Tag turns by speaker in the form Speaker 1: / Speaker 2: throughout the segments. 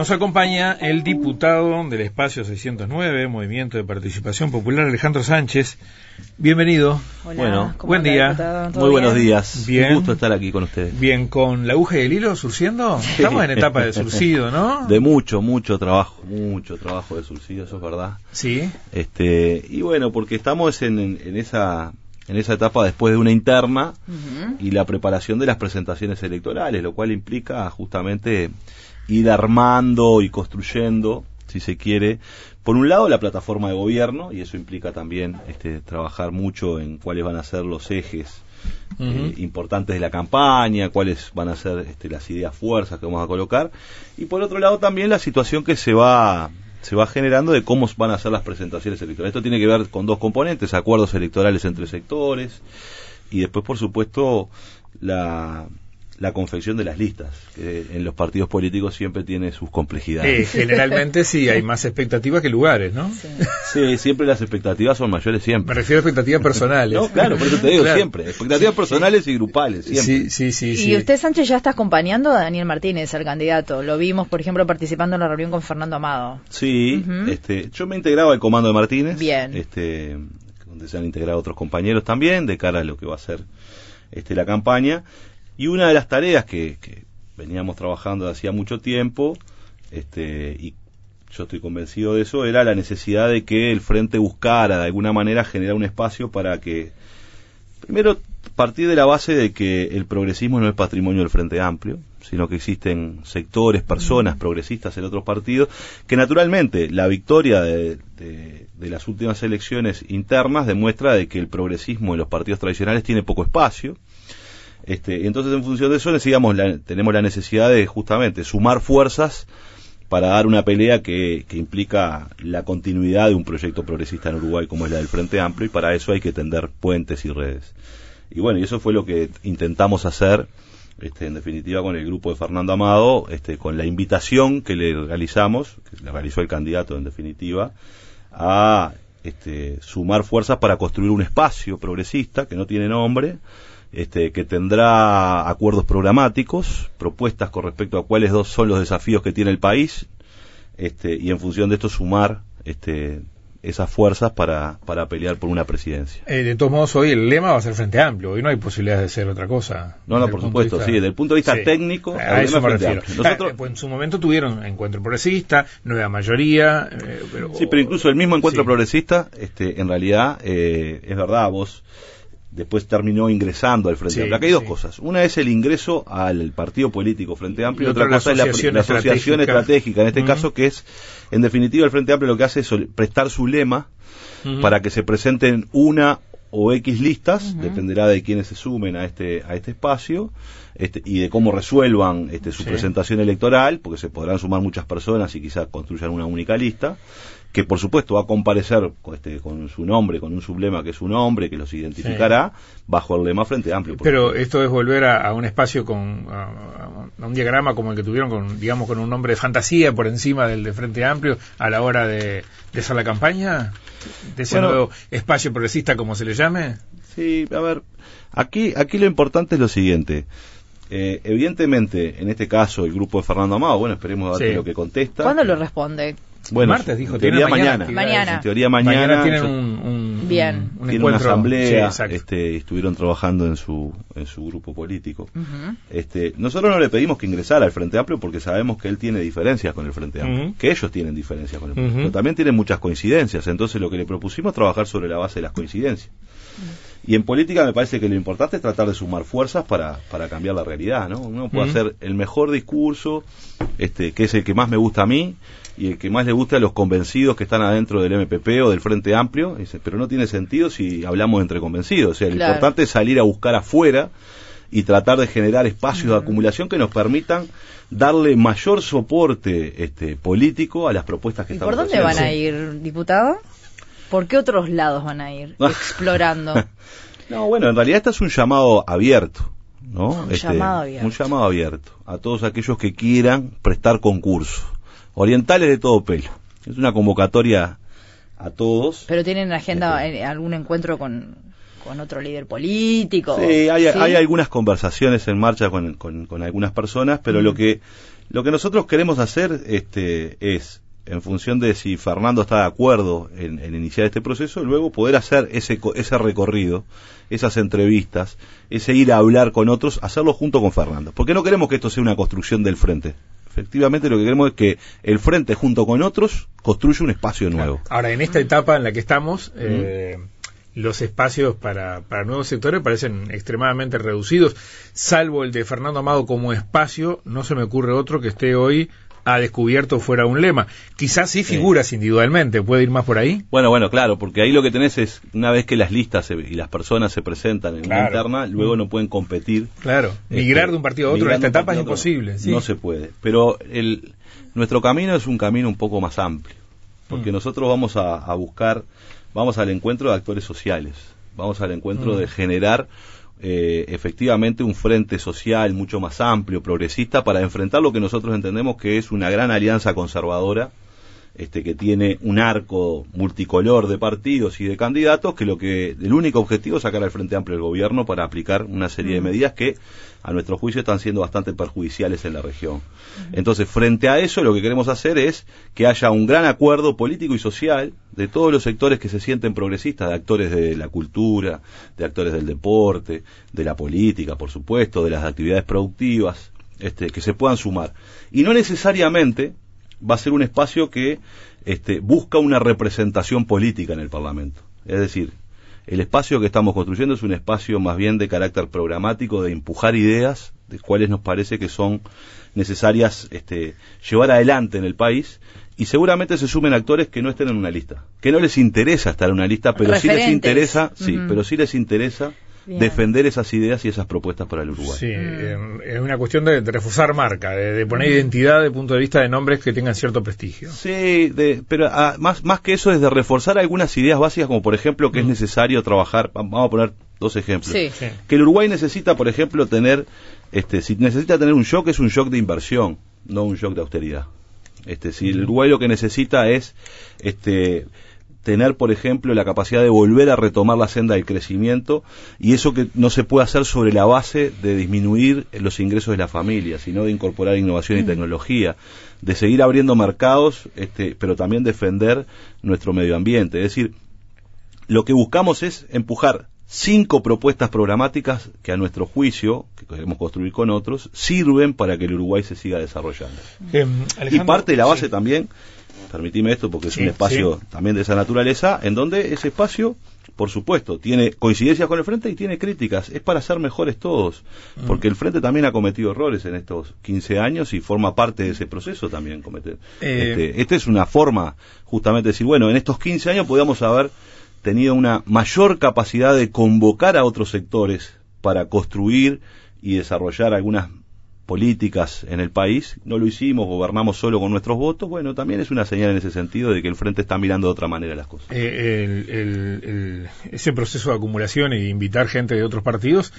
Speaker 1: Nos acompaña el diputado del espacio 609, Movimiento de Participación Popular, Alejandro Sánchez. Bienvenido.
Speaker 2: Hola,
Speaker 3: Bueno,
Speaker 2: ¿cómo
Speaker 1: buen día.
Speaker 3: Muy buenos días.
Speaker 1: Bien.
Speaker 3: Un gusto estar aquí con ustedes.
Speaker 1: Bien, con la aguja y el hilo surciendo. Estamos en etapa de surcido, ¿no?
Speaker 3: De mucho, mucho trabajo, mucho trabajo de subsidio, eso es verdad.
Speaker 1: Sí.
Speaker 3: Este, y bueno, porque estamos en, en- en esa en esa etapa después de una interna y la preparación de las presentaciones electorales, lo cual implica justamente ir armando y construyendo, si se quiere, por un lado la plataforma de gobierno, y eso implica también este, trabajar mucho en cuáles van a ser los ejes eh, importantes de la campaña, cuáles van a ser este, las ideas fuerzas que vamos a colocar, y por otro lado también la situación que se va se va generando de cómo van a ser las presentaciones electorales. Esto tiene que ver con dos componentes, acuerdos electorales entre sectores y después, por supuesto, la, la confección de las listas, que en los partidos políticos siempre tiene sus
Speaker 1: Eh,
Speaker 3: complejidades.
Speaker 1: generalmente sí, hay más expectativas que lugares, ¿no?
Speaker 2: Sí.
Speaker 3: Sí, siempre las expectativas son mayores
Speaker 1: Me
Speaker 3: siempre.
Speaker 1: refiero a expectativas personales.
Speaker 3: No, claro, por eso te digo
Speaker 1: Claro.
Speaker 3: siempre. Expectativas personales y grupales, siempre.
Speaker 1: Sí, sí, sí.
Speaker 2: Y
Speaker 1: sí.
Speaker 2: usted, Sánchez, ya está acompañando a Daniel Martínez, al candidato. Lo vimos, por ejemplo, participando en la reunión con Fernando Amado.
Speaker 3: Sí, este, yo me integraba al comando de Martínez,
Speaker 2: Bien.
Speaker 3: este, donde se han integrado otros compañeros también, de cara a lo que va a ser este, la campaña. Y una de las tareas que, que veníamos trabajando de hacía mucho tiempo, este, y yo estoy convencido de eso, era la necesidad de que el Frente buscara de alguna manera generar un espacio para que, primero, partir de la base de que el progresismo no es patrimonio del Frente Amplio, sino que existen sectores, personas progresistas en otros partidos, que naturalmente la victoria de, de- de las últimas elecciones internas demuestra de que el progresismo en los partidos tradicionales tiene poco espacio. Este, entonces, en función de eso, necesitamos la- tenemos la necesidad de justamente sumar fuerzas para dar una pelea que, que implica la continuidad de un proyecto progresista en Uruguay como es la del Frente Amplio y para eso hay que tender puentes y redes. Y bueno, y eso fue lo que intentamos hacer, este, en definitiva, con el grupo de Fernando Amado, este, con la invitación que le realizamos, que le realizó el candidato en definitiva, a este, sumar fuerzas para construir un espacio progresista que no tiene nombre, este, que tendrá acuerdos programáticos, propuestas con respecto a cuáles dos son los desafíos que tiene el país, este, y en función de esto sumar este, esas fuerzas para, para pelear por una presidencia.
Speaker 1: Eh, de todos modos, hoy el lema va a ser Frente Amplio. Hoy no hay posibilidad de ser otra cosa.
Speaker 3: No, no, por
Speaker 1: de
Speaker 3: supuesto,
Speaker 1: vista-
Speaker 3: sí, desde el punto de vista
Speaker 1: Sí.
Speaker 3: técnico,
Speaker 1: A
Speaker 3: el
Speaker 1: eso me
Speaker 3: lema Frente
Speaker 1: refiero.
Speaker 3: Amplio. Nosotros-
Speaker 1: pues en su momento tuvieron encuentro progresista, nueva mayoría. eh, pero,
Speaker 3: Sí, pero incluso el mismo encuentro
Speaker 1: Sí.
Speaker 3: progresista, este, en realidad, eh, es verdad, vos después terminó ingresando al Frente
Speaker 1: Sí,
Speaker 3: Amplio. Acá hay dos
Speaker 1: sí.
Speaker 3: cosas. Una es el ingreso al partido político Frente Amplio y
Speaker 1: otra la
Speaker 3: cosa es la,
Speaker 1: asociación
Speaker 3: la asociación
Speaker 1: estratégica.
Speaker 3: En este caso, que es, en definitiva, el Frente Amplio lo que hace es prestar su lema para que se presenten una o X listas, dependerá de quiénes se sumen a este, a este espacio, este, y de cómo resuelvan este, su
Speaker 1: Sí.
Speaker 3: presentación electoral, porque se podrán sumar muchas personas y quizás construyan una única lista, que por supuesto va a comparecer con, este, con su nombre, con un sublema que es su nombre, que los identificará, bajo el lema Frente Amplio.
Speaker 1: Pero esto es volver a, a un espacio con a, a un diagrama como el que tuvieron con digamos con un nombre de fantasía por encima del de Frente Amplio a la hora de, de hacer la campaña de ese
Speaker 3: Bueno.
Speaker 1: nuevo espacio progresista como se le llame.
Speaker 3: Sí, a ver, aquí, aquí lo importante es lo siguiente. Eh, evidentemente, en este caso, el grupo de Fernando Amado, bueno, esperemos a ver
Speaker 1: Sí.
Speaker 3: lo que contesta.
Speaker 2: ¿Cuándo lo responde?
Speaker 3: Bueno,
Speaker 1: Martes dijo,
Speaker 3: en teoría
Speaker 1: mañana
Speaker 3: mañana.
Speaker 1: actividades.
Speaker 2: Mañana.
Speaker 3: En teoría mañana.
Speaker 1: tienen un, un-
Speaker 2: Bien.
Speaker 1: un
Speaker 3: tiene una asamblea,
Speaker 1: Sí,
Speaker 3: este, y estuvieron trabajando en su, en su grupo político. Este, nosotros no le pedimos que ingresara al Frente Amplio porque sabemos que él tiene diferencias con el Frente Amplio, que ellos tienen diferencias con el Frente. Amplio, pero también tienen muchas coincidencias, entonces lo que le propusimos es trabajar sobre la base de las coincidencias. Y en política me parece que lo importante es tratar de sumar fuerzas para, para cambiar la realidad, ¿no? Uno puede hacer el mejor discurso, este, que es el que más me gusta a mí, y el que más le gusta a los convencidos que están adentro del MPP o del Frente Amplio, dice, pero no tiene sentido si hablamos entre convencidos. O sea, lo
Speaker 2: Claro.
Speaker 3: importante es salir a buscar afuera y tratar de generar espacios de acumulación que nos permitan darle mayor soporte este, político a las propuestas que
Speaker 2: ¿Y
Speaker 3: estamos
Speaker 2: por dónde
Speaker 3: haciendo.
Speaker 2: van a ir, diputado? ¿Por qué otros lados van a ir? Explorando.
Speaker 3: No, bueno, en realidad este es un llamado abierto, ¿no?
Speaker 2: Un
Speaker 3: Este,
Speaker 2: llamado abierto.
Speaker 3: Un llamado abierto a todos aquellos que quieran prestar concurso. Orientales de todo pelo. Es una convocatoria a todos.
Speaker 2: Pero tienen agenda
Speaker 3: Este.
Speaker 2: eh, algún encuentro con, con otro líder político.
Speaker 3: Sí, hay,
Speaker 2: ¿Sí?
Speaker 3: hay algunas conversaciones en marcha con, con- con algunas personas, pero
Speaker 2: Mm.
Speaker 3: lo que lo que nosotros queremos hacer este, es, en función de si Fernando está de acuerdo en, en iniciar este proceso, luego poder hacer ese, ese recorrido, esas entrevistas, ese ir a hablar con otros, hacerlo junto con Fernando. Porque no queremos que esto sea una construcción del frente. Efectivamente, lo que queremos es que el frente, junto con otros, construya un espacio nuevo.
Speaker 1: Ahora, en esta etapa en la que estamos, eh, los espacios para, para nuevos sectores parecen extremadamente reducidos, salvo el de Fernando Amado como espacio, no se me ocurre otro que esté hoy a descubierto fuera un lema. Quizás sí figuras individualmente, puede ir más por ahí.
Speaker 3: Bueno, bueno, claro, porque ahí lo que tenés es, una vez que las listas se- y las personas se presentan en una
Speaker 1: Claro.
Speaker 3: interna, luego no pueden competir.
Speaker 1: Claro, migrar
Speaker 3: Este,
Speaker 1: de un partido a otro en
Speaker 3: migrar
Speaker 1: esta etapa es imposible. sí.
Speaker 3: No se puede. Pero el, nuestro camino es un camino un poco más amplio, porque
Speaker 1: Mm.
Speaker 3: nosotros vamos a, a buscar, vamos al encuentro de actores sociales, vamos al encuentro
Speaker 1: Mm.
Speaker 3: de generar eh, efectivamente un frente social mucho más amplio, progresista, para enfrentar lo que nosotros entendemos que es una gran alianza conservadora este, que tiene un arco multicolor de partidos y de candidatos, que lo que el único objetivo es sacar al Frente Amplio del gobierno para aplicar una serie de medidas que, a nuestro juicio, están siendo bastante perjudiciales en la región. Entonces, frente a eso, lo que queremos hacer es que haya un gran acuerdo político y social de todos los sectores que se sienten progresistas, de actores de la cultura, de actores del deporte, de la política, por supuesto, de las actividades productivas, este, que se puedan sumar. Y no necesariamente va a ser un espacio que este, busca una representación política en el Parlamento. Es decir, el espacio que estamos construyendo es un espacio más bien de carácter programático, de empujar ideas, de cuáles nos parece que son necesarias este, llevar adelante en el país, y seguramente se sumen actores que no estén en una lista, que no les interesa estar en una lista, pero sí les interesa, sí, pero sí les interesa
Speaker 2: Bien.
Speaker 3: defender esas ideas y esas propuestas para el Uruguay.
Speaker 1: Sí, eh, es una cuestión de, de reforzar marca, de, de poner identidad desde el punto de vista de nombres que tengan cierto prestigio.
Speaker 3: Sí, de- pero ah, más, más que eso es de reforzar algunas ideas básicas, como por ejemplo que es necesario trabajar, va- vamos a poner dos ejemplos.
Speaker 2: Sí.
Speaker 1: Sí.
Speaker 3: Que el Uruguay necesita, por ejemplo, tener, este, si necesita tener un shock, es un shock de inversión, no un shock de austeridad. Este, si el Uruguay lo que necesita es, este, tener, por ejemplo, la capacidad de volver a retomar la senda del crecimiento y eso que no se puede hacer sobre la base de disminuir los ingresos de la familia, sino de incorporar innovación y tecnología, de seguir abriendo mercados, este, pero también defender nuestro medio ambiente. Es decir, lo que buscamos es empujar cinco propuestas programáticas que a nuestro juicio, que queremos construir con otros, sirven para que el Uruguay se siga desarrollando.
Speaker 1: Eh,
Speaker 3: Y parte de la base
Speaker 1: sí.
Speaker 3: también, permitime esto porque es
Speaker 1: Sí,
Speaker 3: un espacio
Speaker 1: sí.
Speaker 3: también de esa naturaleza, en donde ese espacio, por supuesto, tiene coincidencias con el frente y tiene críticas. Es para ser mejores todos,
Speaker 1: Mm.
Speaker 3: porque el frente también ha cometido errores en estos 15 años y forma parte de ese proceso también cometer.
Speaker 1: Eh,
Speaker 3: Este, esta es una forma justamente de decir, bueno, en estos 15 años podíamos haber tenido una mayor capacidad de convocar a otros sectores para construir y desarrollar algunas políticas en el país, no lo hicimos, gobernamos solo con nuestros votos, bueno, también es una señal en ese sentido de que el frente está mirando de otra manera las cosas.
Speaker 1: Eh, el- el- ese proceso de acumulación e invitar gente de otros partidos,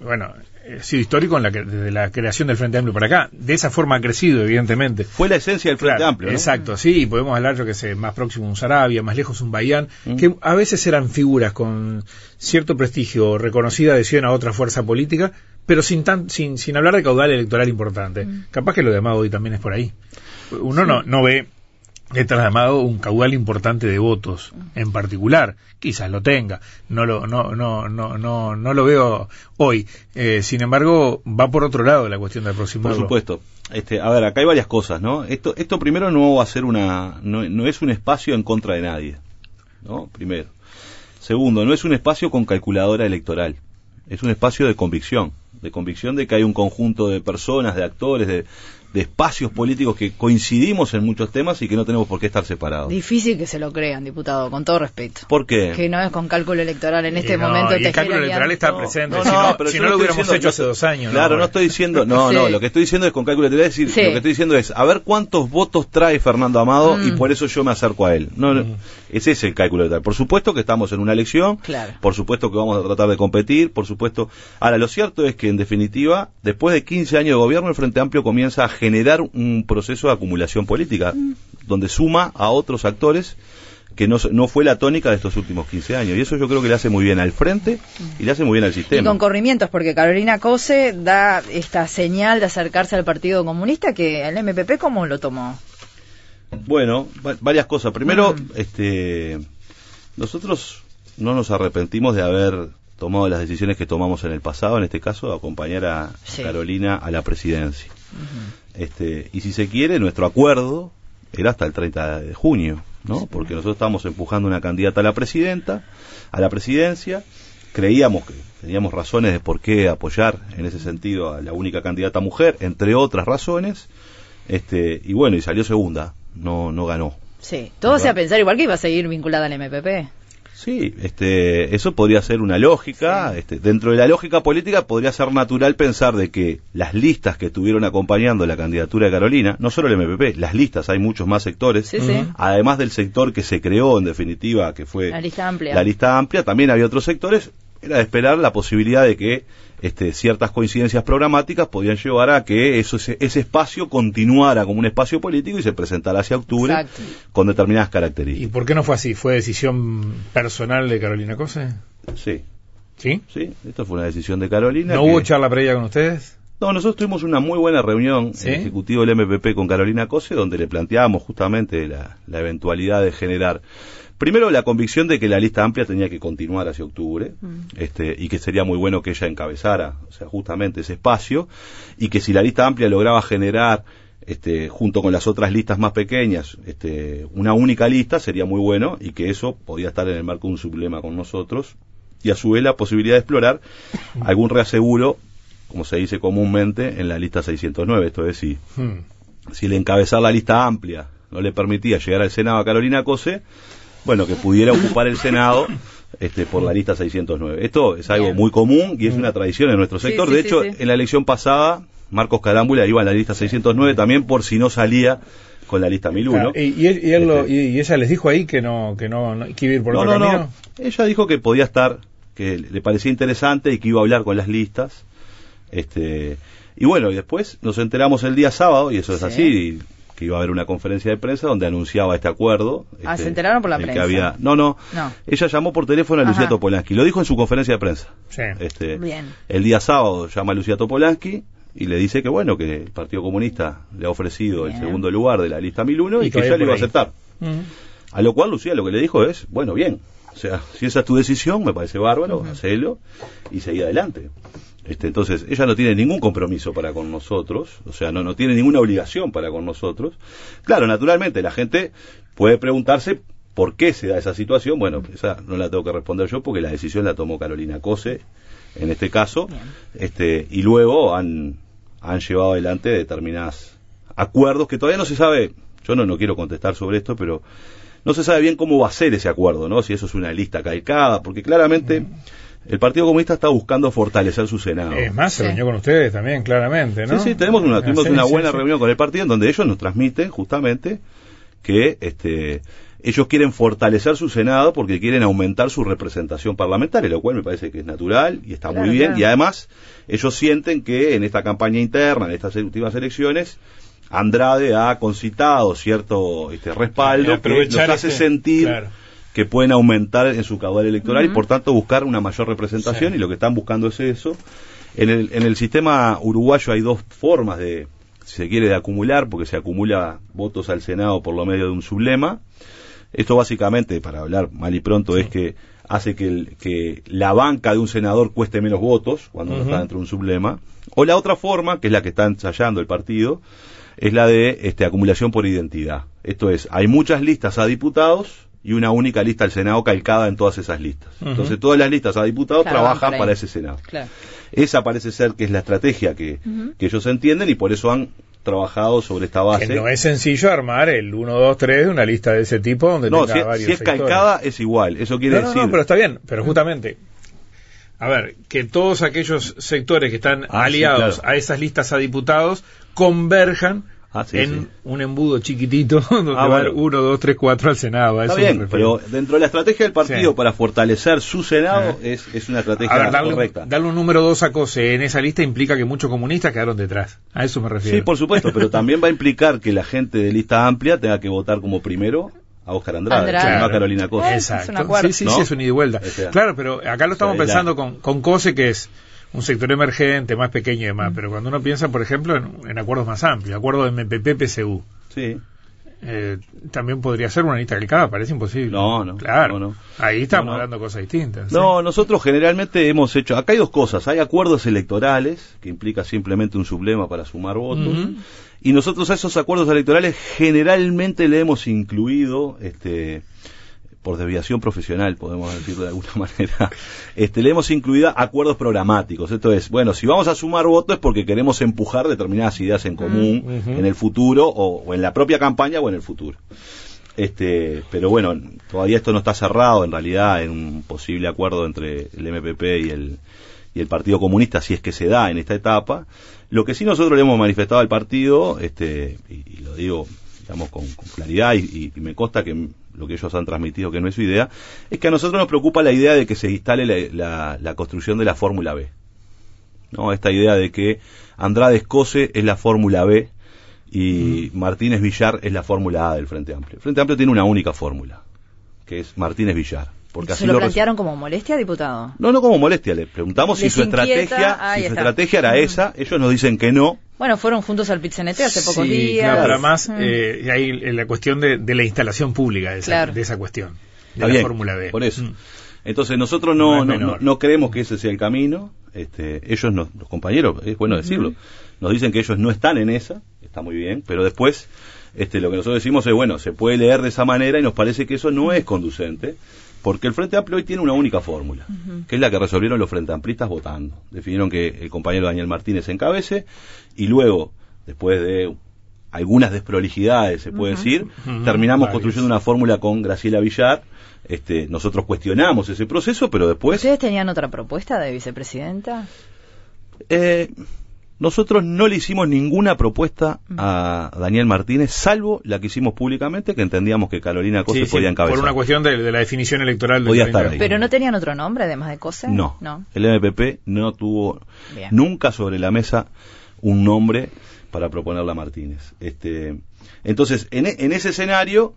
Speaker 1: bueno, ha sido histórico en la, que- desde la creación del Frente Amplio para acá. De esa forma ha crecido, evidentemente.
Speaker 3: Fue la esencia del Frente
Speaker 1: Claro,
Speaker 3: Amplio, ¿no?
Speaker 1: Exacto, sí, y podemos hablar, yo que sé, más próximo un Sarabia, más lejos un Bayán,
Speaker 3: Mm.
Speaker 1: que a veces eran figuras con cierto prestigio, reconocida adhesión a otra fuerza política, pero sin tan, sin, sin hablar de caudal electoral importante. Capaz que lo de Amado hoy también es por ahí. Uno no, no ve detrás de Amado un caudal importante de votos en particular quizás lo tenga no lo no no no no no lo veo hoy Eh, sin embargo va por otro lado la cuestión de
Speaker 3: Por
Speaker 1: aproximarlo
Speaker 3: supuesto. Este, a ver, acá hay varias cosas, ¿no? Esto, esto primero no va a ser una, no, no es un espacio en contra de nadie, ¿no? Primero. Segundo, no es un espacio con calculadora electoral. Es un espacio de convicción, de convicción de que hay un conjunto de personas, de actores, de, de espacios políticos que coincidimos en muchos temas y que no tenemos por qué estar separados.
Speaker 2: Difícil que se lo crean, diputado, con todo respeto.
Speaker 3: ¿Por qué?
Speaker 2: Que no es con cálculo electoral en este
Speaker 1: Y no,
Speaker 2: momento.
Speaker 1: y el cálculo electoral está presente
Speaker 3: No,
Speaker 1: si
Speaker 3: no, pero
Speaker 1: si no lo hubiéramos
Speaker 3: diciendo-
Speaker 1: hecho hace dos años
Speaker 3: Claro,
Speaker 1: ¿no?
Speaker 3: no estoy diciendo, no,
Speaker 2: Sí.
Speaker 3: no, lo que estoy diciendo es con cálculo electoral, es decir,
Speaker 2: Sí.
Speaker 3: lo que estoy diciendo es a ver cuántos votos trae Fernando Amado y
Speaker 2: Mm.
Speaker 3: por eso yo me acerco a él. No, no,
Speaker 1: Mm.
Speaker 3: Ese es el cálculo electoral. Por supuesto que estamos en una elección,
Speaker 2: Claro.
Speaker 3: por supuesto que vamos a tratar de competir, por supuesto. Ahora, lo cierto es que en definitiva, después de 15 años de gobierno, el Frente Amplio comienza a generar un proceso de acumulación política, donde suma a otros actores que no, no fue la tónica de estos últimos 15 años. Y eso yo creo que le hace muy bien al frente y le hace muy bien al
Speaker 2: Y
Speaker 3: sistema.
Speaker 2: con corrimientos, porque Carolina Cose da esta señal de acercarse al Partido Comunista que el MPP, ¿cómo lo tomó?
Speaker 3: Bueno, va- varias cosas. Primero,
Speaker 2: Mm.
Speaker 3: este, nosotros no nos arrepentimos de haber tomado las decisiones que tomamos en el pasado, en este caso, acompañar a
Speaker 2: Sí.
Speaker 3: Carolina a la presidencia. Este, y si se quiere, nuestro acuerdo era hasta el 30 de junio, ¿no? Porque nosotros estábamos empujando una candidata a la presidenta, a la presidencia, creíamos que teníamos razones de por qué apoyar en ese sentido a la única candidata mujer, entre otras razones, este, y bueno, y salió segunda, no, no ganó.
Speaker 2: Sí, todo se a pensar igual que iba a seguir vinculada al MPP.
Speaker 3: Sí, este, eso podría ser una lógica. Este, dentro de la lógica política podría ser natural pensar de que las listas que estuvieron acompañando la candidatura de Carolina, no solo el MPP, las listas, hay muchos más sectores,
Speaker 2: Sí, sí.
Speaker 3: además del sector que se creó en definitiva, que fue
Speaker 2: La lista amplia.
Speaker 3: la lista amplia, también había otros sectores, era de esperar la posibilidad de que este, ciertas coincidencias programáticas podían llevar a que eso, ese, ese espacio continuara como un espacio político y se presentara hacia octubre
Speaker 2: Exacto.
Speaker 3: con determinadas
Speaker 1: ¿Y
Speaker 3: características.
Speaker 1: por qué no fue así? ¿Fue decisión personal de Carolina Cose?
Speaker 3: Sí,
Speaker 1: ¿Sí?
Speaker 3: sí, esto fue una decisión de Carolina.
Speaker 1: ¿No
Speaker 3: que-
Speaker 1: hubo charla previa con ustedes?
Speaker 3: No, nosotros tuvimos una muy buena reunión
Speaker 1: ¿Sí?
Speaker 3: en el Ejecutivo del MPP con Carolina Cose, donde le planteábamos justamente la, la eventualidad de generar, primero la convicción de que la lista amplia tenía que continuar hacia octubre, este, y que sería muy bueno que ella encabezara, o sea, justamente ese espacio, y que si la lista amplia lograba generar este, junto con las otras listas más pequeñas, este, una única lista, sería muy bueno, y que eso podía estar en el marco de un sublema con nosotros, y a su vez la posibilidad de explorar algún reaseguro como se dice comúnmente, en la lista 609. Esto es, si,
Speaker 1: Hmm.
Speaker 3: si el encabezar la lista amplia no le permitía llegar al Senado a Carolina Cose, bueno, que pudiera ocupar el Senado este, por la lista 609. Esto es algo
Speaker 2: Bien.
Speaker 3: muy común y es una tradición en nuestro sector.
Speaker 2: sí,
Speaker 3: de hecho,
Speaker 2: sí.
Speaker 3: en la elección pasada, Marcos Carámbula iba a la lista 609 también por si no salía con la lista 1001.
Speaker 1: Ah, y, y él- y él lo-
Speaker 3: Este.
Speaker 1: y- y ella les dijo ahí que no, que no, no- que iba a ir por
Speaker 3: no,
Speaker 1: otro
Speaker 3: no,
Speaker 1: camino.
Speaker 3: no. Ella dijo que podía estar, que le parecía interesante y que iba a hablar con las listas. Este, y bueno, y después nos enteramos el día sábado, y eso es
Speaker 2: Sí.
Speaker 3: así, y que iba a haber una conferencia de prensa donde anunciaba este acuerdo.
Speaker 2: Ah,
Speaker 3: este,
Speaker 2: se enteraron por la
Speaker 3: el que
Speaker 2: prensa.
Speaker 3: había- no, no,
Speaker 2: No.
Speaker 3: Ella llamó por teléfono a
Speaker 2: Ajá.
Speaker 3: Lucía Topolansky. Lo dijo en su conferencia de prensa.
Speaker 1: Sí.
Speaker 3: Este,
Speaker 2: Bien.
Speaker 3: El día sábado llama a Lucía Topolansky y le dice que bueno, que el Partido Comunista le ha ofrecido
Speaker 2: Bien.
Speaker 3: el segundo lugar de la lista 1001 y,
Speaker 1: Y
Speaker 3: que ella le iba a aceptar.
Speaker 1: Mm.
Speaker 3: A lo cual Lucía lo que le dijo es, bueno, bien, o sea, si esa es tu decisión, me parece bárbaro, hacelo y seguí adelante. Este, entonces, ella no tiene ningún compromiso para con nosotros, o sea, no, no tiene ninguna obligación para con nosotros. Claro, naturalmente, la gente puede preguntarse por qué se da esa situación. Bueno, esa no la tengo que responder yo porque la decisión la tomó Carolina Cose, en este caso,
Speaker 2: Bien.
Speaker 3: este, y luego han, han llevado adelante determinados acuerdos que todavía no se sabe, yo no, no quiero contestar sobre esto, pero no se sabe bien cómo va a ser ese acuerdo, ¿no? Si eso es una lista calcada, porque claramente el Partido Comunista está buscando fortalecer su Senado.
Speaker 1: Es más, se
Speaker 2: Sí.
Speaker 1: reunió con ustedes también, claramente, ¿no?
Speaker 3: Sí, sí, tenemos una,
Speaker 1: Ah,
Speaker 3: tuvimos
Speaker 1: sí,
Speaker 3: una buena
Speaker 1: sí.
Speaker 3: reunión con el partido en donde ellos nos transmiten justamente que este ellos quieren fortalecer su Senado porque quieren aumentar su representación parlamentaria, lo cual me parece que es natural y está
Speaker 2: Claro,
Speaker 3: muy bien.
Speaker 2: claro.
Speaker 3: Y además, ellos sienten que en esta campaña interna, en estas últimas elecciones, Andrade ha concitado cierto este, respaldo
Speaker 1: Y
Speaker 3: que nos hace
Speaker 1: este-
Speaker 3: sentir
Speaker 1: claro.
Speaker 3: Que pueden aumentar en su caudal electoral y por tanto buscar una mayor representación
Speaker 1: Sí.
Speaker 3: y lo que están buscando es eso. En el, en el sistema uruguayo hay dos formas de, si se quiere, de acumular, porque se acumula votos al Senado por lo medio de un sublema. Esto básicamente, para hablar mal y pronto, es que hace que, el- que la banca de un senador cueste menos votos cuando no está dentro de un sublema. O la otra forma, que es la que está ensayando el partido, es la de este, acumulación por identidad. Esto es, hay muchas listas a diputados y una única lista al Senado calcada en todas esas listas. Entonces todas las listas a diputados
Speaker 2: Claro,
Speaker 3: trabajan para ese Senado.
Speaker 2: Claro.
Speaker 3: Esa parece ser que es la estrategia que, que ellos entienden y por eso han trabajado sobre esta base.
Speaker 1: Que no es sencillo armar el 1, 2, 3 de una lista de ese tipo donde
Speaker 3: No,
Speaker 1: tenga
Speaker 3: si,
Speaker 1: varios
Speaker 3: si es
Speaker 1: sectores.
Speaker 3: calcada es igual. Eso quiere
Speaker 1: no, no,
Speaker 3: decir.
Speaker 1: no, pero está bien, pero justamente, a ver, que todos aquellos sectores que están
Speaker 3: Ah, sí,
Speaker 1: aliados
Speaker 3: claro.
Speaker 1: a esas listas a diputados converjan
Speaker 3: Ah, sí,
Speaker 1: en
Speaker 3: sí.
Speaker 1: un embudo chiquitito donde
Speaker 3: Ah,
Speaker 1: va
Speaker 3: bueno.
Speaker 1: 1, 2, 3, 4 al Senado. a
Speaker 3: Está bien, pero dentro de la estrategia del partido
Speaker 1: Sí.
Speaker 3: para fortalecer su Senado
Speaker 1: Ah.
Speaker 3: es, es una estrategia
Speaker 1: ver, darle,
Speaker 3: correcta.
Speaker 1: darle un número 2 a COSE en esa lista implica que muchos comunistas quedaron detrás. A eso me refiero.
Speaker 3: Sí, por supuesto, pero también va a implicar que la gente de lista amplia tenga que votar como primero a Oscar Andrade,
Speaker 2: Andrade.
Speaker 3: no a Carolina.
Speaker 2: Eh, es un
Speaker 1: Exacto.
Speaker 2: acuerdo.
Speaker 1: Sí, sí,
Speaker 3: ¿No?
Speaker 1: sí, es un ida y vuelta. Claro, pero acá lo estamos
Speaker 3: o sea,
Speaker 1: pensando
Speaker 3: la-
Speaker 1: con, con COSE, que es un sector emergente, más pequeño y
Speaker 2: Mm.
Speaker 1: demás. Pero cuando uno piensa, por ejemplo, en, en acuerdos más amplios, acuerdo de MPP-PSU,
Speaker 3: Sí.
Speaker 1: eh, también podría ser una lista clicada, parece imposible.
Speaker 3: No, no,
Speaker 1: Claro.
Speaker 3: no, no.
Speaker 1: Ahí estamos
Speaker 3: No,
Speaker 1: hablando cosas distintas.
Speaker 3: No, nosotros generalmente hemos hecho, acá hay dos cosas, hay acuerdos electorales, que implica simplemente un sublema para sumar votos, y nosotros a esos acuerdos electorales generalmente le hemos incluido, este, por desviación profesional, podemos decirlo de alguna manera, este, le hemos incluido acuerdos programáticos. Esto es, bueno, si vamos a sumar votos es porque queremos empujar determinadas ideas en común
Speaker 1: Ujú.
Speaker 3: en el futuro, o, o en la propia campaña o en el futuro. Este, pero bueno, todavía esto no está cerrado en realidad en un posible acuerdo entre el MPP y el, y el Partido Comunista, si es que se da en esta etapa. Lo que sí nosotros le hemos manifestado al partido, este, y, y lo digo digamos con, con claridad y, y me consta que lo que ellos han transmitido que no es su idea, es que a nosotros nos preocupa la idea de que se instale la, la- la construcción de la Fórmula B. ¿no? Esta idea de que Andrade Escoce es la Fórmula B y Martínez Villar es la Fórmula A del Frente Amplio. El Frente Amplio tiene una única fórmula, que es Martínez Villar. Porque
Speaker 2: ¿Se
Speaker 3: así
Speaker 2: lo plantearon como molestia, diputado?
Speaker 3: No, no como molestia, le preguntamos si su
Speaker 2: inquieta,
Speaker 3: estrategia, si su
Speaker 2: está.
Speaker 3: estrategia era esa, ellos nos dicen que no,
Speaker 2: Bueno, fueron juntos al PITCNT hace pocos
Speaker 1: sí,
Speaker 2: días.
Speaker 1: Claro, pero además
Speaker 2: Mm.
Speaker 1: eh, hay la cuestión de, de la instalación pública de esa,
Speaker 2: Claro.
Speaker 1: de esa cuestión, de
Speaker 3: Está
Speaker 1: la
Speaker 3: bien,
Speaker 1: Fórmula B.
Speaker 3: Por eso.
Speaker 1: Mm.
Speaker 3: Entonces nosotros
Speaker 1: No
Speaker 3: no, no, no- no creemos que ese sea el camino. Este, ellos, nos- los compañeros, es bueno decirlo, nos dicen que ellos no están en esa, está muy bien, pero después este, lo que nosotros decimos es, bueno, se puede leer de esa manera y nos parece que eso no es conducente, porque el Frente Amplio hoy tiene una única fórmula, que es la que resolvieron los Frente Amplistas votando. Definieron que el compañero Daniel Martínez encabece y luego, después de algunas desprolijidades, se puede decir, terminamos construyendo una fórmula con Graciela Villar. Este, nosotros cuestionamos ese proceso, pero después
Speaker 2: ¿Ustedes tenían otra propuesta de vicepresidenta?
Speaker 3: eh, nosotros no le hicimos ninguna propuesta a Daniel Martínez, salvo la que hicimos públicamente, que entendíamos que Carolina Cose
Speaker 1: Sí, sí,
Speaker 3: podía encabezar.
Speaker 1: por una cuestión de, de la definición electoral. del
Speaker 3: Podía estar
Speaker 1: Amplio.
Speaker 2: ¿Pero no tenían otro nombre además de COSE?
Speaker 3: No,
Speaker 2: No.
Speaker 3: el MPP no tuvo
Speaker 2: Bien.
Speaker 3: nunca sobre la mesa un nombre para proponerle a Martínez. Este, entonces, en, e- en ese escenario,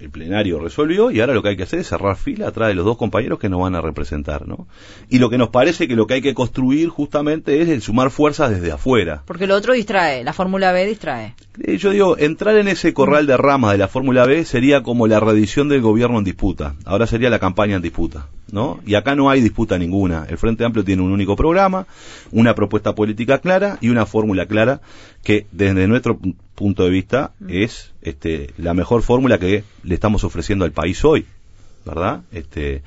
Speaker 3: el plenario resolvió y ahora lo que hay que hacer es cerrar fila atrás de los dos compañeros que nos van a representar, ¿no? Y lo que nos parece que lo que hay que construir justamente es el sumar fuerzas desde afuera.
Speaker 2: Porque lo otro distrae, la Fórmula B distrae.
Speaker 3: Eh, Yo digo, entrar en ese corral de ramas de la Fórmula B sería como la reedición del gobierno en disputa. Ahora sería la campaña en disputa, ¿no? Y acá no hay disputa ninguna. El Frente Amplio tiene un único programa, una propuesta política clara y una fórmula clara que desde nuestro pu- punto de vista es este, la mejor fórmula que le estamos ofreciendo al país hoy, ¿verdad? Este,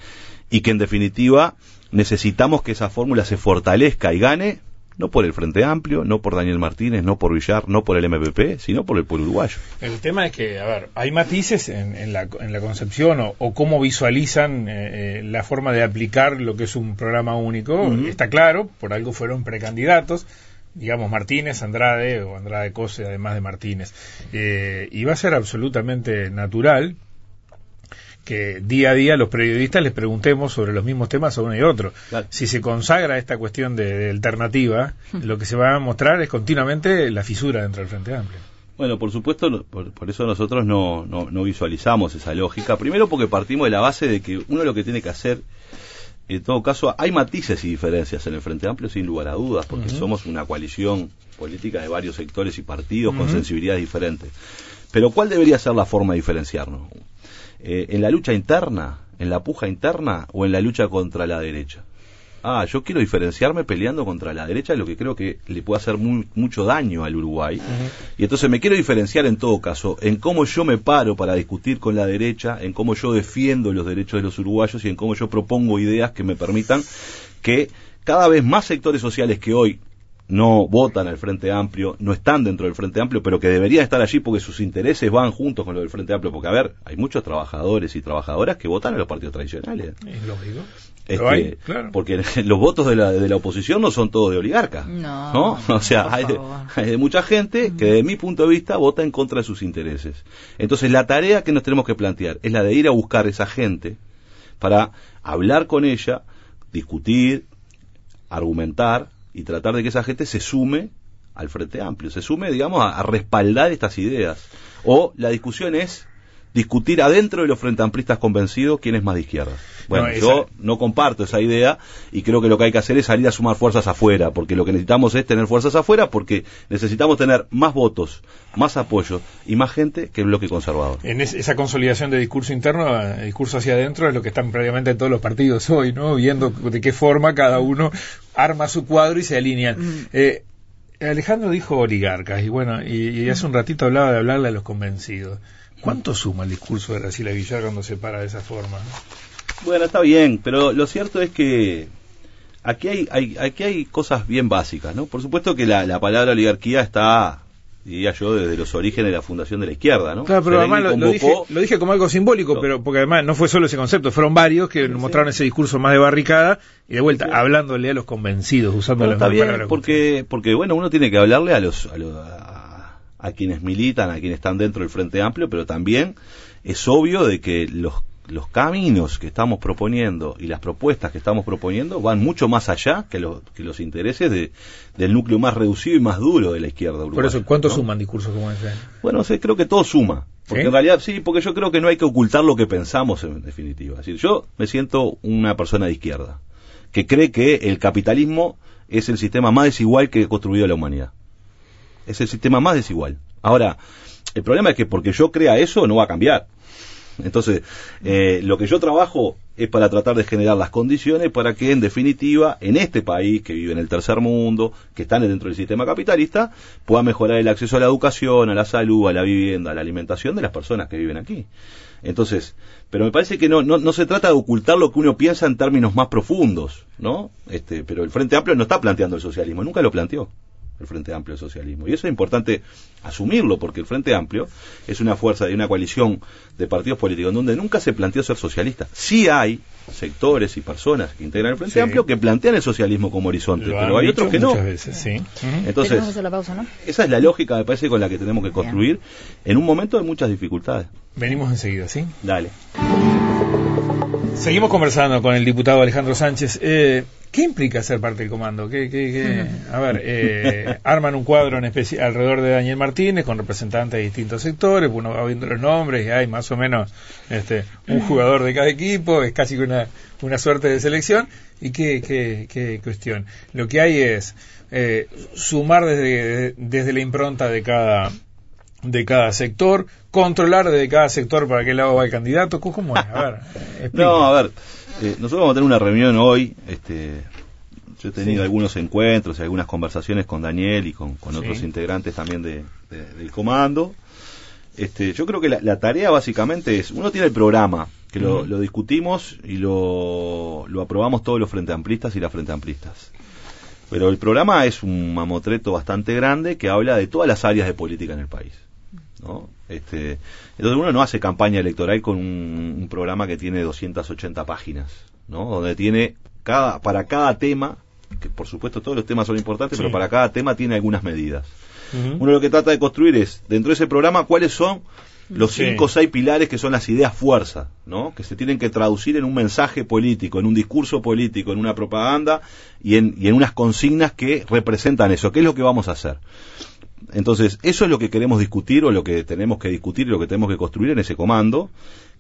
Speaker 3: y que en definitiva necesitamos que esa fórmula se fortalezca y gane no por el Frente Amplio, no por Daniel Martínez, no por Villar, no por el MPP, sino por el pueblo uruguayo.
Speaker 1: El tema es que, a ver, hay matices en, en la, en la concepción o, o cómo visualizan eh, eh, la forma de aplicar lo que es un programa único. Está claro, por algo fueron precandidatos, digamos Martínez, Andrade o Andrade Cose, además de Martínez. Eh, y va a ser absolutamente natural que día a día los periodistas les preguntemos sobre los mismos temas a uno y otro.
Speaker 3: Claro.
Speaker 1: Si se consagra esta cuestión de, de alternativa, lo que se va a mostrar es continuamente la fisura dentro del Frente Amplio.
Speaker 3: Bueno, por supuesto, por, por eso nosotros no, no, no visualizamos esa lógica. Primero porque partimos de la base de que uno lo que tiene que hacer, en todo caso, hay matices y diferencias en el Frente Amplio sin lugar a dudas, porque somos una coalición política de varios sectores y partidos con sensibilidades diferentes. Pero ¿cuál debería ser la forma de diferenciarnos? Eh, ¿En la lucha interna, en la puja interna o en la lucha contra la derecha? Ah, yo quiero diferenciarme peleando contra la derecha, lo que creo que le puede hacer muy- mucho daño al Uruguay. Y entonces me quiero diferenciar en todo caso en cómo yo me paro para discutir con la derecha, en cómo yo defiendo los derechos de los uruguayos y en cómo yo propongo ideas que me permitan que cada vez más sectores sociales que hoy no votan al Frente Amplio, no están dentro del Frente Amplio, pero que deberían estar allí porque sus intereses van juntos con los del Frente Amplio. Porque, a ver, hay muchos trabajadores y trabajadoras que votan a los partidos tradicionales.
Speaker 1: Es lógico.
Speaker 3: Este,
Speaker 1: hay, claro.
Speaker 3: Porque los votos de la, de la oposición no son todos de oligarca.
Speaker 2: No,
Speaker 3: ¿no? O sea, hay de,
Speaker 2: favor.
Speaker 3: hay de mucha gente que, desde mi punto de vista, vota en contra de sus intereses. Entonces, la tarea que nos tenemos que plantear es la de ir a buscar esa gente para hablar con ella, discutir, argumentar y tratar de que esa gente se sume al Frente Amplio, se sume, digamos, a, a respaldar estas ideas. O la discusión es discutir adentro de los frente amplistas convencidos quién es más de izquierda. Bueno,
Speaker 1: No,
Speaker 3: yo no comparto esa idea y creo que lo que hay que hacer es salir a sumar fuerzas afuera, porque lo que necesitamos es tener fuerzas afuera, porque necesitamos tener más votos, más apoyo y más gente que el bloque conservador.
Speaker 1: En es- esa consolidación de discurso interno, discurso hacia adentro, es lo que están previamente en todos los partidos hoy, ¿no? Viendo de qué forma cada uno arma su cuadro y se alinean. Eh, Alejandro dijo oligarcas, y bueno, y, y hace un ratito hablaba de hablarle a los convencidos. ¿Cuánto suma el discurso de Graciela Villar cuando se para de esa forma?
Speaker 3: Bueno, está bien, pero lo cierto es que aquí hay, hay- aquí hay cosas bien básicas, ¿no? Por supuesto que la, la palabra oligarquía está, diría yo, desde los orígenes de la fundación de la izquierda, ¿no?
Speaker 1: Claro, pero además lo, lo dije, lo dije como algo simbólico,
Speaker 3: No.
Speaker 1: pero porque además no fue solo ese concepto, fueron varios que mostraron ese discurso más de barricada y de vuelta, hablándole a los convencidos, usando las palabras.
Speaker 3: porque, porque bueno, uno tiene que hablarle a los, a, los- a- a quienes militan, a quienes están dentro del Frente Amplio, pero también es obvio de que los, los caminos que estamos proponiendo y las propuestas que estamos proponiendo van mucho más allá que, los que los intereses de, del núcleo más reducido y más duro de la izquierda uruguaya.
Speaker 1: Por eso, ¿cuánto
Speaker 3: ¿no?
Speaker 1: suman discursos como ese?
Speaker 3: Bueno, no sé, creo que todo suma. Porque
Speaker 1: ¿Sí?
Speaker 3: en realidad, sí, porque yo creo que no hay que ocultar lo que pensamos en definitiva. Es decir, yo me siento una persona de izquierda, que cree que el capitalismo es el sistema más desigual que ha construido la humanidad. Es el sistema más desigual. Ahora, el problema es que porque yo crea eso no va a cambiar. Entonces, eh, lo que yo trabajo es para tratar de generar las condiciones para que, en definitiva, en este país que vive en el tercer mundo, que están dentro del sistema capitalista, pueda mejorar el acceso a la educación, a la salud, a la vivienda, a la alimentación de las personas que viven aquí. Entonces, pero me parece que no, no, no se trata de ocultar lo que uno piensa en términos más profundos, ¿no? Este, pero el Frente Amplio no está planteando el socialismo, nunca lo planteó el Frente Amplio del socialismo. Y eso es importante asumirlo, porque el Frente Amplio es una fuerza de una coalición de partidos políticos en donde nunca se planteó ser socialista. Sí hay sectores y personas que integran el Frente
Speaker 1: Sí.
Speaker 3: Amplio que plantean el socialismo como horizonte,
Speaker 1: Lo
Speaker 3: pero hay otros que no.
Speaker 1: muchas veces, sí.
Speaker 3: Entonces,
Speaker 2: Tenemos que hacer la pausa, ¿no?
Speaker 3: esa es la lógica, me parece, con la que tenemos que construir en un momento de muchas dificultades.
Speaker 1: Venimos enseguida, ¿sí?
Speaker 3: Dale.
Speaker 1: Seguimos conversando con el diputado Alejandro Sánchez. Eh, ¿Qué implica ser parte del comando? ¿Qué, qué- qué- A ver, eh, arman un cuadro en alrededor de Daniel Martínez con representantes de distintos sectores, uno va viendo los nombres y hay más o menos este, un jugador de cada equipo, es casi una, una suerte de selección. ¿Y qué, qué, qué cuestión? Lo que hay es eh, sumar desde, desde la impronta de cada de cada sector, controlar desde cada sector para qué lado va el candidato. ¿Cómo es? A ver.
Speaker 3: No, a ver, eh, nosotros vamos a tener una reunión hoy. Este, yo he tenido
Speaker 1: Sí.
Speaker 3: algunos encuentros y algunas conversaciones con Daniel y con, con
Speaker 1: Sí.
Speaker 3: otros integrantes también de, de- del comando. Este, yo creo que la, la tarea básicamente es, uno tiene el programa, que lo, lo discutimos y lo, lo aprobamos todos los frente amplistas y las frente amplistas. Pero el programa es un mamotreto bastante grande que habla de todas las áreas de política en el país. ¿No? Este, entonces uno no hace campaña electoral con un, un programa que tiene 280 páginas, ¿no? Donde tiene cada, para cada tema, que por supuesto todos los temas son importantes,
Speaker 1: Sí.
Speaker 3: pero para cada tema tiene algunas medidas. Uno lo que trata de construir es, dentro de ese programa, cuáles son los
Speaker 1: Sí.
Speaker 3: cinco o seis pilares que son las ideas fuerza, ¿no? Que se tienen que traducir en un mensaje político, en un discurso político, en una propaganda y en, y en unas consignas que representan eso. ¿Qué es lo que vamos a hacer? Entonces, eso es lo que queremos discutir o lo que tenemos que discutir y lo que tenemos que construir en ese comando,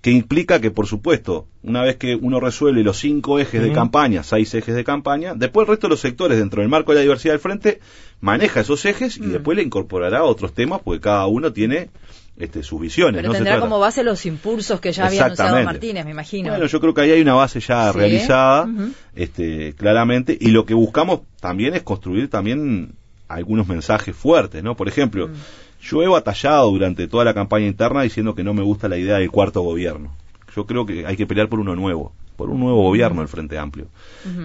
Speaker 3: que implica que, por supuesto, una vez que uno resuelve los cinco ejes de campaña, seis ejes de campaña, después el resto de los sectores dentro del marco de la diversidad del frente maneja esos ejes y
Speaker 2: Mm.
Speaker 3: después le incorporará otros temas porque cada uno tiene este, sus visiones.
Speaker 2: Pero
Speaker 3: no
Speaker 2: tendrá como base los impulsos que ya había anunciado. Martínez, me imagino.
Speaker 3: Bueno, yo creo que ahí hay una base ya
Speaker 2: Sí.
Speaker 3: realizada, este, claramente, y lo que buscamos también es construir también algunos mensajes fuertes, ¿no? Por ejemplo,
Speaker 2: Mm.
Speaker 3: yo he batallado durante toda la campaña interna diciendo que no me gusta la idea del cuarto gobierno. Yo creo que hay que pelear por uno nuevo, por un nuevo gobierno el Frente Amplio.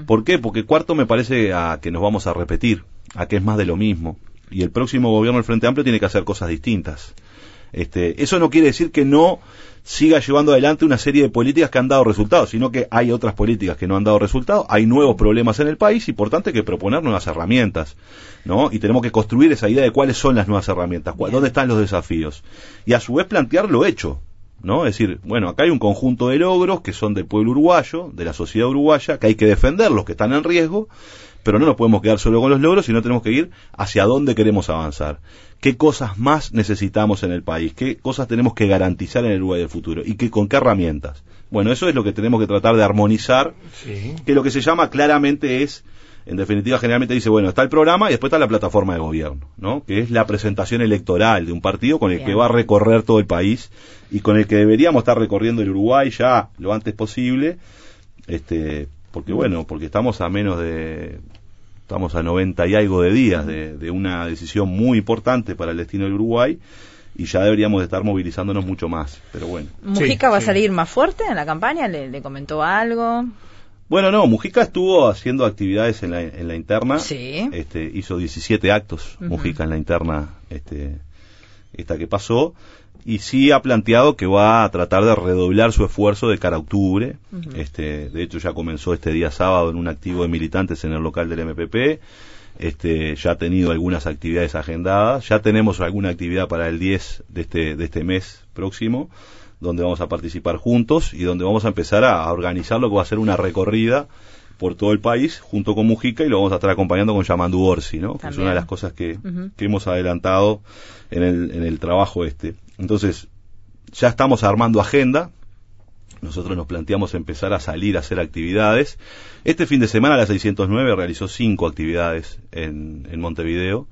Speaker 3: ¿Por qué? Porque cuarto me parece a que nos vamos a repetir, a que es más de lo mismo. Y el próximo gobierno del Frente Amplio tiene que hacer cosas distintas. Este, eso no quiere decir que no siga llevando adelante una serie de políticas que han dado resultados, sino que hay otras políticas que no han dado resultados, hay nuevos problemas en el país y por tanto hay que proponer nuevas herramientas, ¿no? Y tenemos que construir esa idea de cuáles son las nuevas herramientas, cuál- dónde están los desafíos y a su vez plantear lo hecho, ¿no? Es decir, bueno, acá hay un conjunto de logros que son del pueblo uruguayo, de la sociedad uruguaya, que hay que defender los que están en riesgo, pero no nos podemos quedar solo con los logros, sino tenemos que ir hacia dónde queremos avanzar. ¿Qué cosas más necesitamos en el país? ¿Qué cosas tenemos que garantizar en el Uruguay del futuro? ¿Y qué, con qué herramientas? Bueno, eso es lo que tenemos que tratar de armonizar,
Speaker 1: Sí.
Speaker 3: que lo que se llama claramente es, en definitiva, generalmente dice, bueno, está el programa y después está la plataforma de gobierno, ¿no? Que es la presentación electoral de un partido con el que va a recorrer todo el país y con el que deberíamos estar recorriendo el Uruguay ya lo antes posible, este, porque bueno, porque estamos a menos de, estamos a 90 y algo de días de, de una decisión muy importante para el destino del Uruguay y ya deberíamos de estar movilizándonos mucho más, pero bueno.
Speaker 2: ¿Mujica va a salir más fuerte en la campaña? ¿Le, le comentó algo?
Speaker 3: Bueno, no, Mujica estuvo haciendo actividades en la, en la interna.
Speaker 2: Sí.
Speaker 3: Este, hizo 17 actos. Mujica, en la interna, este, esta que pasó. Y sí ha planteado que va a tratar de redoblar su esfuerzo de cara a octubre. Este, de hecho, ya comenzó este día sábado en un activo de militantes en el local del MPP. Este, ya ha tenido algunas actividades agendadas. Ya tenemos alguna actividad para el 10 de este, de este mes próximo donde vamos a participar juntos y donde vamos a empezar a, a organizar lo que va a ser una recorrida por todo el país junto con Mujica y lo vamos a estar acompañando con Yamandu Orsi, ¿no? Que es una de las cosas que, que hemos adelantado en el, en el trabajo este. Entonces, ya estamos armando agenda. Nosotros nos planteamos empezar a salir a hacer actividades. Este fin de semana la 609 realizó cinco actividades en, en Montevideo.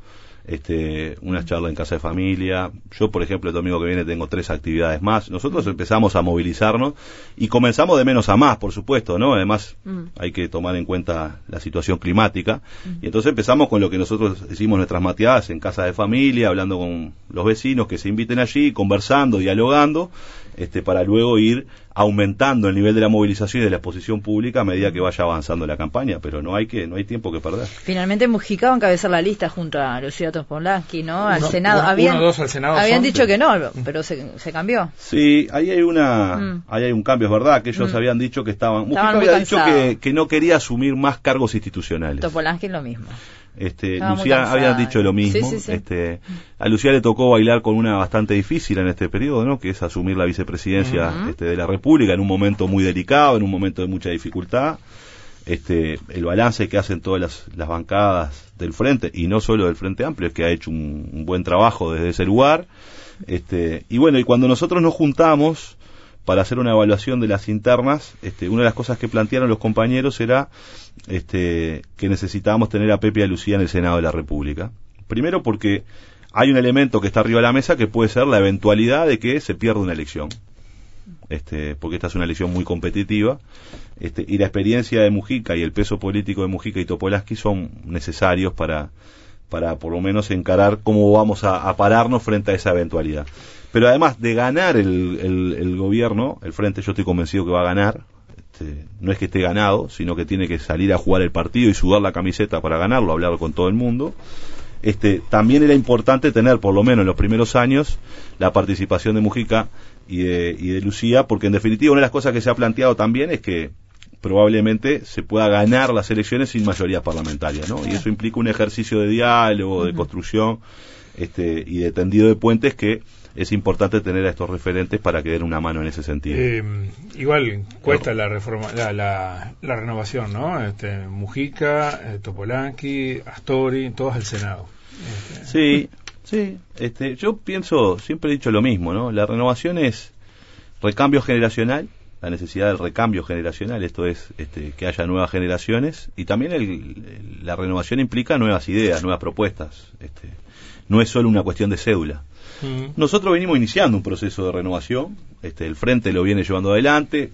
Speaker 3: Este, una charla en casa de familia. Yo, por ejemplo, el domingo que viene tengo tres actividades más. Nosotros empezamos a movilizarnos y comenzamos de menos a más, por supuesto, ¿no? Además,
Speaker 2: Mm.
Speaker 3: hay que tomar en cuenta la situación climática. Y entonces empezamos con lo que nosotros hicimos nuestras mateadas en casa de familia, hablando con los vecinos que se inviten allí, conversando, dialogando, este, para luego ir aumentando el nivel de la movilización y de la exposición pública a medida que vaya avanzando la campaña, pero no hay que, no hay tiempo que perder.
Speaker 2: Finalmente Mujica va a encabezar la lista junto a Lucía Tospolansky, ¿no? Al
Speaker 1: Uno-
Speaker 2: Senado.
Speaker 1: uno-
Speaker 2: habían,
Speaker 1: uno, dos al Senado
Speaker 2: habían
Speaker 1: son,
Speaker 2: dicho que no, pero se, se cambió.
Speaker 3: Sí, ahí hay una,
Speaker 2: Mm.
Speaker 3: ahí hay un cambio, es verdad, que ellos
Speaker 2: Mm.
Speaker 3: habían dicho que estaban, Mujica
Speaker 2: Estaban
Speaker 3: había dicho que, que no quería asumir más cargos institucionales.
Speaker 2: Topolansky lo mismo.
Speaker 3: Este,
Speaker 2: Estaba
Speaker 3: Lucía había dicho lo mismo.
Speaker 2: Sí, sí, sí.
Speaker 3: Este, a Lucía le tocó bailar con una bastante difícil en este periodo, ¿no? Que es asumir la vicepresidencia este, de la República en un momento muy delicado, en un momento de mucha dificultad. Este, el balance que hacen todas las, las bancadas del frente y no solo del Frente Amplio es que ha hecho un, un buen trabajo desde ese lugar. Este, y bueno, y cuando nosotros nos juntamos para hacer una evaluación de las internas, este, una de las cosas que plantearon los compañeros era este, que necesitábamos tener a Pepe y a Lucía en el Senado de la República. Primero porque hay un elemento que está arriba de la mesa que puede ser la eventualidad de que se pierda una elección. Este, porque esta es una elección muy competitiva, este, y la experiencia de Mujica y el peso político de Mujica y Topolansky son necesarios para, para por lo menos encarar cómo vamos a, a pararnos frente a esa eventualidad. Pero además de ganar el, el- el gobierno, el frente yo estoy convencido que va a ganar, este, no es que esté ganado, sino que tiene que salir a jugar el partido y sudar la camiseta para ganarlo, hablar con todo el mundo. Este, también era importante tener, por lo menos en los primeros años, la participación de Mujica y de, y de Lucía, porque en definitiva una de las cosas que se ha planteado también es que probablemente se pueda ganar las elecciones sin mayoría parlamentaria, ¿no? Y eso implica un ejercicio de diálogo, de construcción este, y de tendido de puentes que es importante tener a estos referentes para que den una mano en ese sentido.
Speaker 1: Eh, igual cuesta la reforma, la, la, la renovación, ¿no? Este, Mujica, eh, Topolansky, Astori, todos al Senado. Este,
Speaker 3: Sí, sí. Este, yo pienso, siempre he dicho lo mismo, ¿no? La renovación es recambio generacional, la necesidad del recambio generacional, esto es este, que haya nuevas generaciones, y también el- el- la renovación implica nuevas ideas, nuevas propuestas. Este, no es solo una cuestión de cédula. Nosotros venimos iniciando un proceso de renovación, este, el frente lo viene llevando adelante,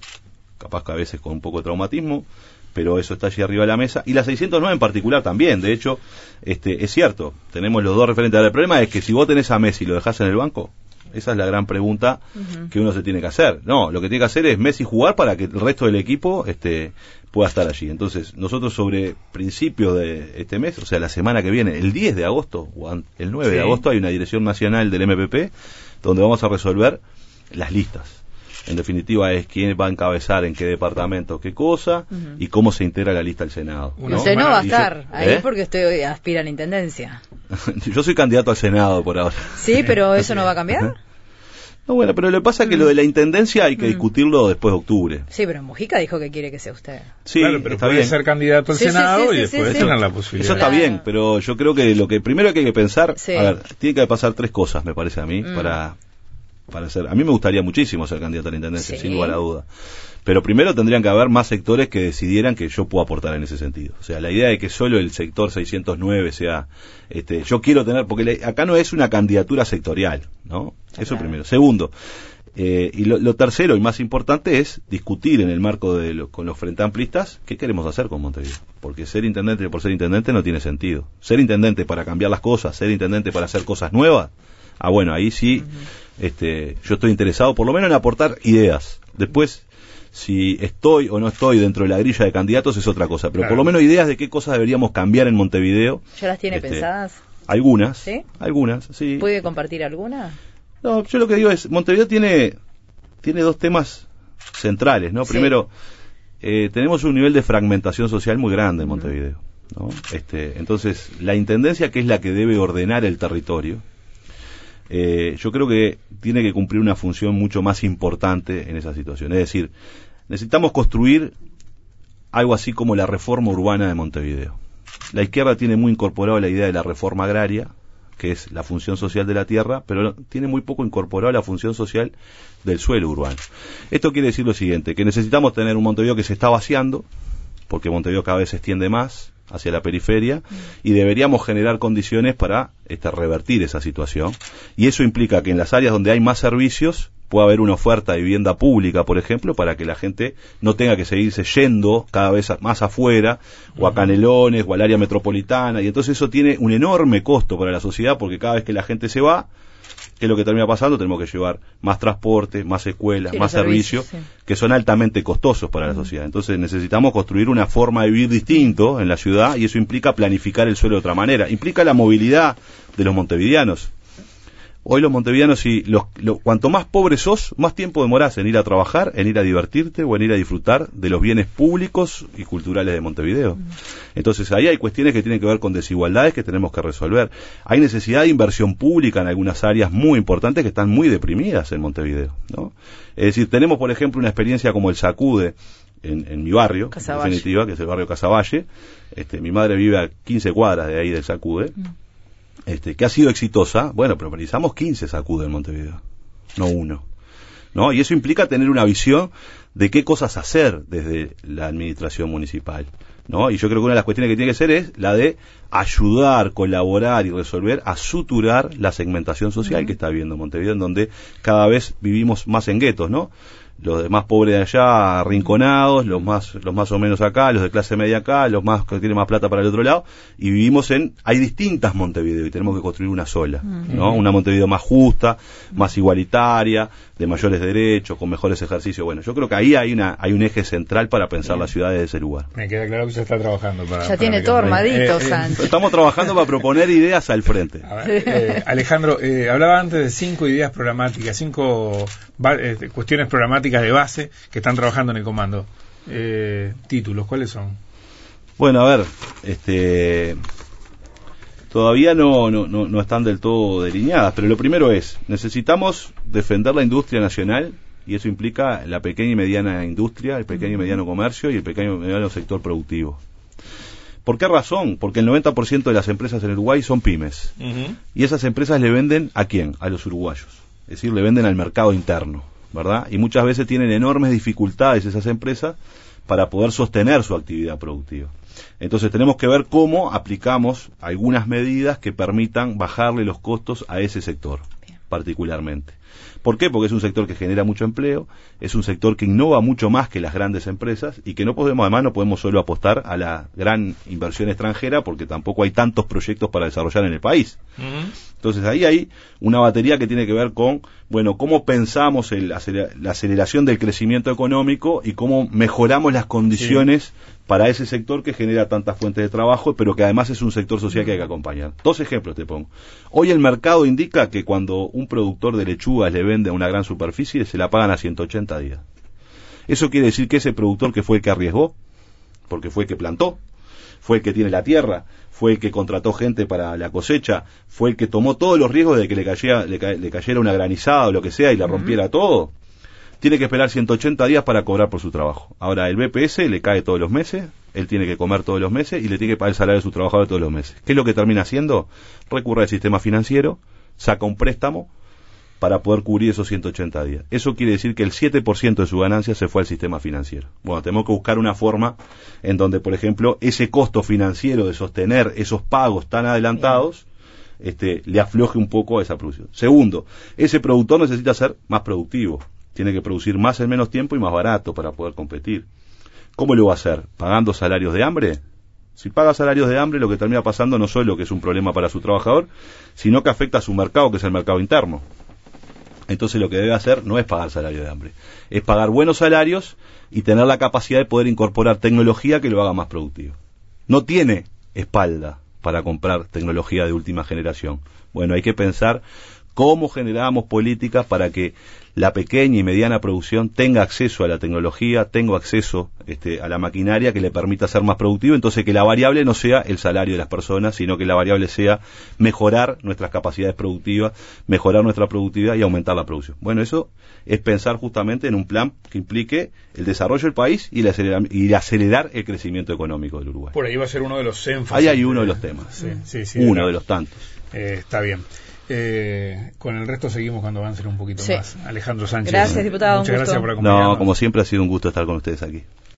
Speaker 3: capaz que a veces con un poco de traumatismo, pero eso está allí arriba de la mesa, y la 609 en particular también, de hecho, este, es cierto, tenemos los dos referentes, Ahora, el problema es que si vos tenés a Messi y lo dejás en el banco, esa es la gran pregunta que uno se tiene que hacer. No, lo que tiene que hacer es Messi jugar para que el resto del equipo este, pueda estar allí. Entonces, nosotros sobre principios de este mes, o sea, la semana que viene, el 10 de agosto, o el 9 de agosto, hay una dirección nacional del MPP donde vamos a resolver las listas. En definitiva, es quién va a encabezar en qué departamento qué cosa y cómo se integra la lista al Senado.
Speaker 2: No va a
Speaker 3: yo-
Speaker 2: estar ahí
Speaker 3: ¿Eh?
Speaker 2: porque usted aspira a la intendencia.
Speaker 3: Yo soy candidato al Senado por ahora.
Speaker 2: Sí, pero eso no va a cambiar.
Speaker 3: No, bueno, pero lo que pasa es que lo de la intendencia hay que discutirlo después de octubre.
Speaker 2: Sí, pero Mujica dijo que quiere que sea usted.
Speaker 3: Sí,
Speaker 1: claro, pero
Speaker 3: está
Speaker 1: puede
Speaker 3: bien.
Speaker 1: ser candidato al
Speaker 2: Sí,
Speaker 1: Senado
Speaker 2: sí,
Speaker 1: y
Speaker 2: sí,
Speaker 1: después
Speaker 2: sí,
Speaker 1: tener la posibilidad.
Speaker 3: Eso está
Speaker 2: Claro.
Speaker 3: bien, pero yo creo que lo que primero que hay que pensar,
Speaker 2: Sí.
Speaker 3: a ver, tiene que pasar tres cosas, me parece a mí,
Speaker 2: Mm.
Speaker 3: para, para ser. A mí me gustaría muchísimo ser candidato a la intendencia,
Speaker 2: Sí.
Speaker 3: sin lugar a duda. Pero primero tendrían que haber más sectores que decidieran que yo puedo aportar en ese sentido. O sea, la idea de que solo el sector 609 sea, este, yo quiero tener, porque le- acá no es una candidatura sectorial, ¿no? Eso primero. Segundo, eh, y lo, lo tercero y más importante es discutir en el marco de lo- con los frente amplistas qué queremos hacer con Montevideo. Porque ser intendente por ser intendente no tiene sentido. Ser intendente para cambiar las cosas, ser intendente para hacer cosas nuevas, ah bueno, ahí sí, este, yo estoy interesado por lo menos en aportar ideas. Después, si estoy o no estoy dentro de la grilla de candidatos es otra cosa, pero
Speaker 1: Claro.
Speaker 3: por lo menos ideas de qué cosas deberíamos cambiar en Montevideo.
Speaker 2: ¿Ya las tiene
Speaker 3: Este,
Speaker 2: pensadas?
Speaker 3: Algunas,
Speaker 2: ¿Sí?
Speaker 3: algunas, sí.
Speaker 2: ¿Puede compartir alguna?
Speaker 3: No, yo lo que digo es, Montevideo tiene, tiene dos temas centrales, ¿no?
Speaker 2: Sí.
Speaker 3: Primero, eh, tenemos un nivel de fragmentación social muy grande en Montevideo, ¿no? Este, entonces, la intendencia, que es la que debe ordenar el territorio, eh, yo creo que tiene que cumplir una función mucho más importante en esa situación. Es decir, necesitamos construir algo así como la reforma urbana de Montevideo. La izquierda tiene muy incorporado la idea de la reforma agraria, que es la función social de la tierra, pero tiene muy poco incorporado la función social del suelo urbano. Esto quiere decir lo siguiente, que necesitamos tener un Montevideo que se está vaciando, porque Montevideo cada vez se extiende más hacia la periferia, y deberíamos generar condiciones para este, revertir esa situación. Y eso implica que en las áreas donde hay más servicios, pueda haber una oferta de vivienda pública, por ejemplo, para que la gente no tenga que seguirse yendo cada vez más afuera, o a Canelones, o al área metropolitana, y entonces eso tiene un enorme costo para la sociedad, porque cada vez que la gente se va, ¿qué es lo que termina pasando? Tenemos que llevar más transporte, más escuelas,
Speaker 2: Sí,
Speaker 3: más
Speaker 2: servicios,
Speaker 3: servicios,
Speaker 2: sí.
Speaker 3: que son altamente costosos para la sociedad. Entonces necesitamos construir una forma de vivir distinto en la ciudad y eso implica planificar el suelo de otra manera. Implica la movilidad de los montevideanos. Hoy los montevideanos, si los, lo- cuanto más pobres sos, más tiempo demorás en ir a trabajar, en ir a divertirte o en ir a disfrutar de los bienes públicos y culturales de Montevideo. Entonces ahí hay cuestiones que tienen que ver con desigualdades que tenemos que resolver. Hay necesidad de inversión pública en algunas áreas muy importantes que están muy deprimidas en Montevideo. ¿no? Es decir, tenemos por ejemplo una experiencia como el Sacude en, en mi barrio, en definitiva, que es el barrio Casavalle. Este, mi madre vive a 15 cuadras de ahí del Sacude este, que ha sido exitosa, bueno, pero precisamos 15 sacude en Montevideo, no uno. ¿No? Y eso implica tener una visión de qué cosas hacer desde la administración municipal. ¿no? Y yo creo que una de las cuestiones que tiene que ser es la de ayudar, colaborar y resolver a suturar la segmentación social que está viviendo Montevideo, en donde cada vez vivimos más en guetos, ¿no? Los de más pobres de allá arrinconados, los más, los más o menos acá, los de clase media acá, los más que tienen más plata para el otro lado, y vivimos en, hay distintas Montevideo y tenemos que construir una sola, ¿no? Una Montevideo más justa, más igualitaria, de mayores derechos, con mejores ejercicios. Bueno, yo creo que ahí hay una, hay un eje central para pensar la ciudad desde ese lugar.
Speaker 1: Me queda claro que se está trabajando para...
Speaker 2: Ya
Speaker 1: para
Speaker 2: tiene todo armadito,
Speaker 1: Eh, eh,
Speaker 2: Sánchez.
Speaker 3: Estamos trabajando para proponer ideas al frente.
Speaker 1: A ver, eh, Alejandro, eh, hablaba antes de cinco ideas programáticas, cinco eh, cuestiones programáticas de base que están trabajando en el comando. Eh, títulos, ¿cuáles son?
Speaker 3: Bueno, a ver, este todavía no, no, no, no están del todo delineadas, pero lo primero es, necesitamos defender la industria nacional y eso implica la pequeña y mediana industria, el pequeño y mediano comercio y el pequeño y mediano sector productivo. ¿Por qué razón? Porque el 90% de las empresas en Uruguay son pymes. Y esas empresas le venden a quién? A los uruguayos. Es decir, le venden al mercado interno, ¿verdad? Y muchas veces tienen enormes dificultades esas empresas para poder sostener su actividad productiva. Entonces tenemos que ver cómo aplicamos algunas medidas que permitan bajarle los costos a ese sector, particularmente. ¿Por qué? Porque es un sector que genera mucho empleo, es un sector que innova mucho más que las grandes empresas y que no podemos, además, no podemos solo apostar a la gran inversión extranjera porque tampoco hay tantos proyectos para desarrollar en el país. Entonces ahí hay una batería que tiene que ver con, bueno, cómo pensamos el la aceleración del crecimiento económico y cómo mejoramos las condiciones para ese sector que genera tantas fuentes de trabajo, pero que además es un sector social que hay que acompañar. Dos ejemplos te pongo. Hoy el mercado indica que cuando un productor de lechugas le vende a una gran superficie, se la pagan a 180 días. Eso quiere decir que ese productor que fue el que arriesgó, porque fue el que plantó, fue el que tiene la tierra, fue el que contrató gente para la cosecha, fue el que tomó todos los riesgos de que le cayera, le, ca- le cayera una granizada o lo que sea y le rompiera todo. Tiene que esperar 180 días para cobrar por su trabajo. Ahora, el BPS le cae todos los meses, él tiene que comer todos los meses y le tiene que pagar el salario de su trabajador todos los meses. ¿Qué es lo que termina haciendo? Recurre al sistema financiero, saca un préstamo para poder cubrir esos 180 días. Eso quiere decir que el 7% de su ganancia se fue al sistema financiero. Bueno, tenemos que buscar una forma en donde, por ejemplo, ese costo financiero de sostener esos pagos tan adelantados este, le afloje un poco a esa producción. Segundo, ese productor necesita ser más productivo. Tiene que producir más en menos tiempo y más barato para poder competir. ¿Cómo lo va a hacer? ¿Pagando salarios de hambre? Si paga salarios de hambre, lo que termina pasando no solo que es un problema para su trabajador, sino que afecta a su mercado, que es el mercado interno. Entonces lo que debe hacer no es pagar salario de hambre, es pagar buenos salarios y tener la capacidad de poder incorporar tecnología que lo haga más productivo. No tiene espalda para comprar tecnología de última generación. Bueno, hay que pensar cómo generamos políticas para que la pequeña y mediana producción tenga acceso a la tecnología, tenga acceso este, a la maquinaria que le permita ser más productivo, entonces que la variable no sea el salario de las personas, sino que la variable sea mejorar nuestras capacidades productivas, mejorar nuestra productividad y aumentar la producción. Bueno, eso es pensar justamente en un plan que implique el desarrollo del país y el acelerar, y acelerar el crecimiento económico del Uruguay.
Speaker 1: Por ahí va a ser uno de los énfasis.
Speaker 3: Ahí hay uno de los temas,
Speaker 1: Sí, sí, sí,
Speaker 3: uno de los tantos.
Speaker 1: Eh, está bien. Eh, con el resto seguimos cuando avancen un poquito
Speaker 2: Sí.
Speaker 1: más. Alejandro Sánchez.
Speaker 2: Gracias, diputado,
Speaker 1: Muchas gracias por acompañarnos.
Speaker 3: No, como siempre ha sido un gusto estar con ustedes aquí.